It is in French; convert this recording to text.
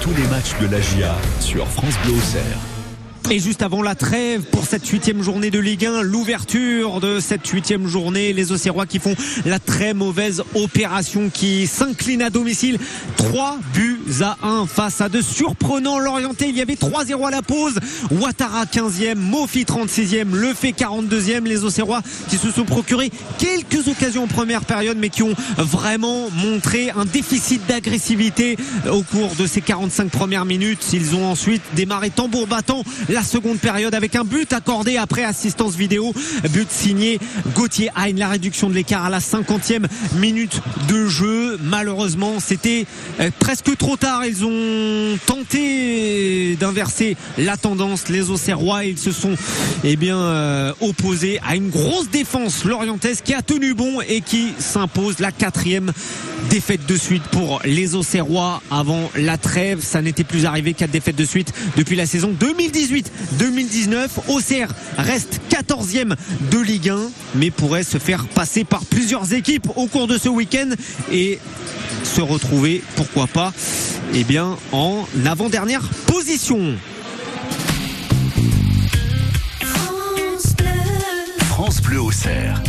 tous les matchs de la GIA sur France Bleu Auxerre. Et juste avant la trêve pour cette huitième journée de Ligue 1, l'ouverture de cette huitième journée, les Auxerrois qui font la très mauvaise opération, qui s'inclinent à domicile. 3 buts à 1 face à de surprenants Lorientais. Il y avait 3-0 à la pause. Ouattara 15e, Mofi 36e, Le fait 42e. Les Auxerrois qui se sont procurés quelques occasions en première période, mais qui ont vraiment montré un déficit d'agressivité au cours de ces 45 premières minutes. Ils ont ensuite démarré tambour battant la seconde période avec un but accordé après assistance vidéo. But signé Gauthier Hein, la réduction de l'écart à la 50e minute de jeu. Malheureusement, c'était euh, presque trop tard. Ils ont tenté d'inverser la tendance. Les Auxerrois, ils se sont eh bien, euh, opposés à une grosse défense lorientaise qui a tenu bon et qui s'impose la quatrième défaite de suite pour les Auxerrois avant la trêve. Ça n'était plus arrivé quatre défaites de suite depuis la saison 2018. 2019. Auxerre reste 14e de Ligue 1, mais pourrait se faire passer par plusieurs équipes au cours de ce week-end et se retrouver, pourquoi pas, eh bien, en avant-dernière position. France Bleu Auxerre.